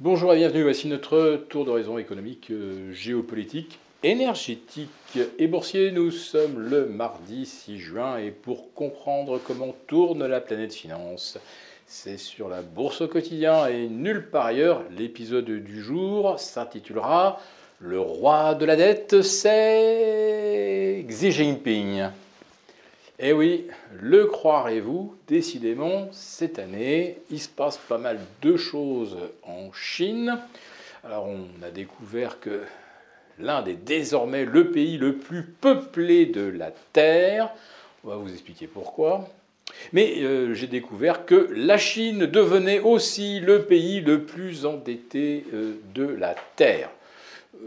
Bonjour et bienvenue, voici notre tour d'horizon économique, euh, géopolitique, énergétique et boursier. Nous sommes le mardi 6 juin et pour comprendre comment tourne la planète finance, c'est sur la bourse au quotidien et nulle part ailleurs. L'épisode du jour s'intitulera Le roi de la dette, c'est Xi Jinping. Eh oui, le croirez-vous, décidément, cette année, il se passe pas mal de choses en Chine. Alors on a découvert que l'un des désormais le pays le plus peuplé de la Terre, on va vous expliquer pourquoi, mais euh, j'ai découvert que la Chine devenait aussi le pays le plus endetté euh, de la Terre. Euh,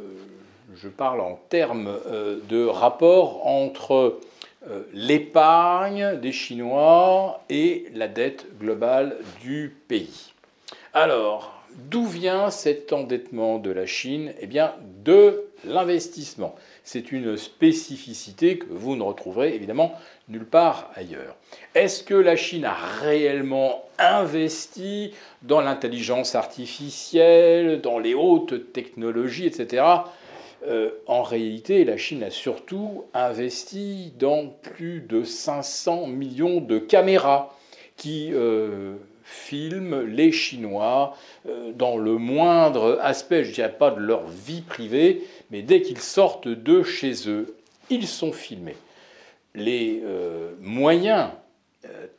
je parle en termes de rapport entre l'épargne des Chinois et la dette globale du pays. Alors, d'où vient cet endettement de la Chine? Eh bien, de l'investissement. C'est une spécificité que vous ne retrouverez évidemment nulle part ailleurs. Est-ce que la Chine a réellement investi dans l'intelligence artificielle, dans les hautes technologies, etc. Euh, en réalité, la Chine a surtout investi dans plus de 500 millions de caméras qui euh, filment les Chinois euh, dans le moindre aspect, je ne dirais pas de leur vie privée, mais dès qu'ils sortent de chez eux, ils sont filmés. Les moyens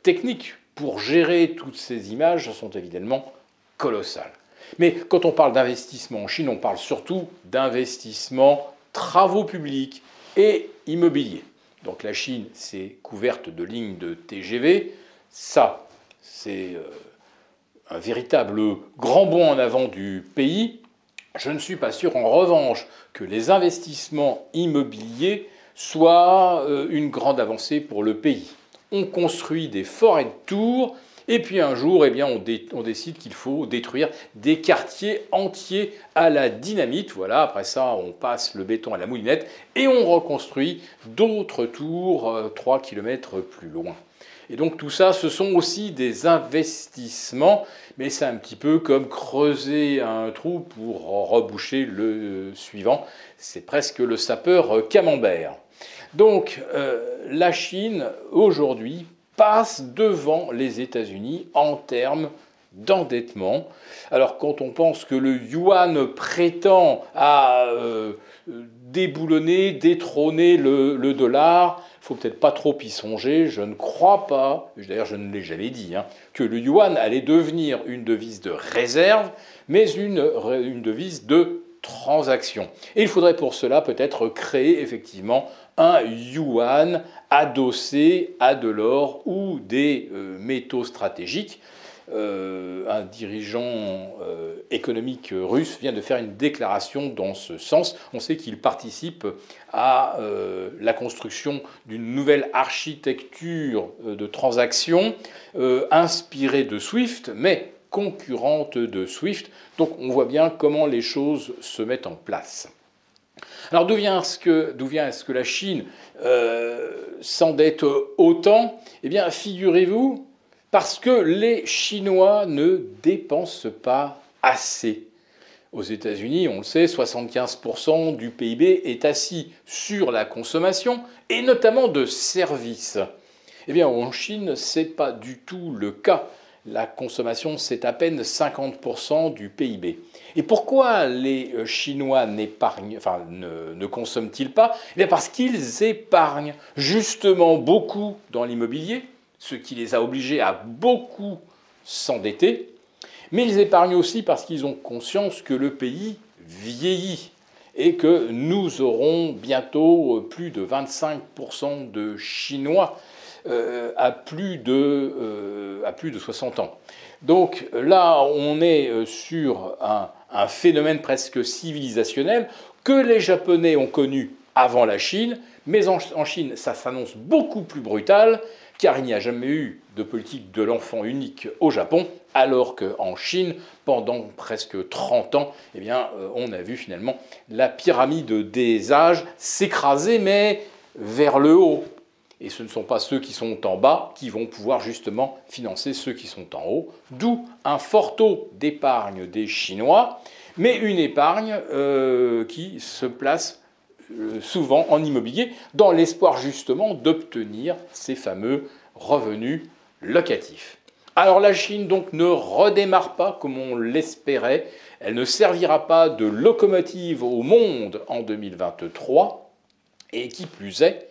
techniques pour gérer toutes ces images sont évidemment colossales. Mais quand on parle d'investissement en Chine, on parle surtout d'investissement travaux publics et immobiliers. Donc la Chine, c'est couverte de lignes de TGV. Ça, c'est euh, un véritable grand bond en avant du pays. Je ne suis pas sûr, en revanche, que les investissements immobiliers soient euh, une grande avancée pour le pays. On construit des forêts de tours et puis un jour, eh bien, on, décide qu'il faut détruire des quartiers entiers à la dynamite. Voilà, après ça, on passe le béton à la moulinette et on reconstruit d'autres tours 3 euh, km plus loin. Et donc tout ça, ce sont aussi des investissements, mais c'est un petit peu comme creuser un trou pour reboucher le suivant. C'est presque le sapeur camembert. Donc euh, la Chine, aujourd'hui, passe devant les États-Unis en termes d'endettement. Alors quand on pense que le yuan prétend à euh, déboulonner, détrôner le, dollar, faut peut-être pas trop y songer. Je ne crois pas, d'ailleurs je ne l'ai jamais dit, hein, que le yuan allait devenir une devise de réserve, mais une devise de transaction. Il faudrait pour cela peut-être créer effectivement un yuan adossé à de l'or ou des euh, métaux stratégiques. Euh, un dirigeant euh, économique russe vient de faire une déclaration dans ce sens. On sait qu'il participe à la construction d'une nouvelle architecture de transactions inspirée de SWIFT, mais concurrente de SWIFT. Donc on voit bien comment les choses se mettent en place. Alors d'où vient ce que, vient -ce que la Chine euh, s'endette autant? Eh bien, figurez-vous, parce que les Chinois ne dépensent pas assez. Aux États-Unis, on le sait, 75% du PIB est assis sur la consommation, et notamment de services. Eh bien, en Chine, ce n'est pas du tout le cas la consommation, c'est à peine 50% du PIB. Et pourquoi les euh, Chinois enfin, ne, ne consomment-ils pas? Eh bien Parce qu'ils épargnent justement beaucoup dans l'immobilier, ce qui les a obligés à beaucoup s'endetter, mais ils épargnent aussi parce qu'ils ont conscience que le pays vieillit et que nous aurons bientôt euh, plus de 25% de Chinois euh, à, plus de, euh, à plus de 60 ans. Donc là, on est sur un, phénomène presque civilisationnel que les Japonais ont connu avant la Chine, mais en, Chine, ça s'annonce beaucoup plus brutal, car il n'y a jamais eu de politique de l'enfant unique au Japon, alors qu'en Chine, pendant presque 30 ans, eh bien, on a vu finalement la pyramide des âges s'écraser, mais vers le haut, Et ce ne sont pas ceux qui sont en bas qui vont pouvoir justement financer ceux qui sont en haut. D'où un fort taux d'épargne des Chinois, mais une épargne euh, qui se place euh, souvent en immobilier dans l'espoir justement d'obtenir ces fameux revenus locatifs. Alors la Chine donc ne redémarre pas comme on l'espérait, elle ne servira pas de locomotive au monde en 2023, et qui plus est,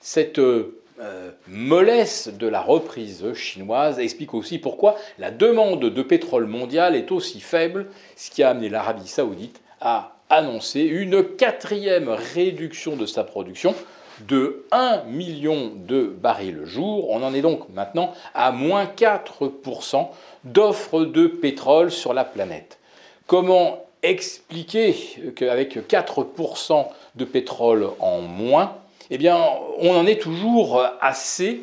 cette euh, mollesse de la reprise chinoise explique aussi pourquoi la demande de pétrole mondial est aussi faible, ce qui a amené l'Arabie saoudite à annoncer une quatrième réduction de sa production de 1 million de barils le jour. On en est donc maintenant à moins 4% d'offres de pétrole sur la planète. Comment expliquer qu'avec 4% de pétrole en moins, eh bien, on en est toujours assez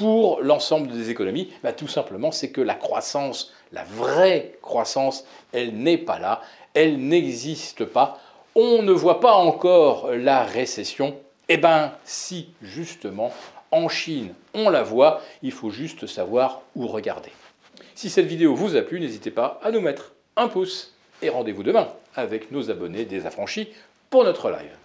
pour l'ensemble des économies bah, Tout simplement, c'est que la croissance, la vraie croissance, elle n'est pas là elle n'existe pas. On ne voit pas encore la récession. Eh bien, si, justement, en Chine, on la voit, il faut juste savoir où regarder. Si cette vidéo vous a plu, n'hésitez pas à nous mettre un pouce et rendez-vous demain avec nos abonnés désaffranchis pour notre live.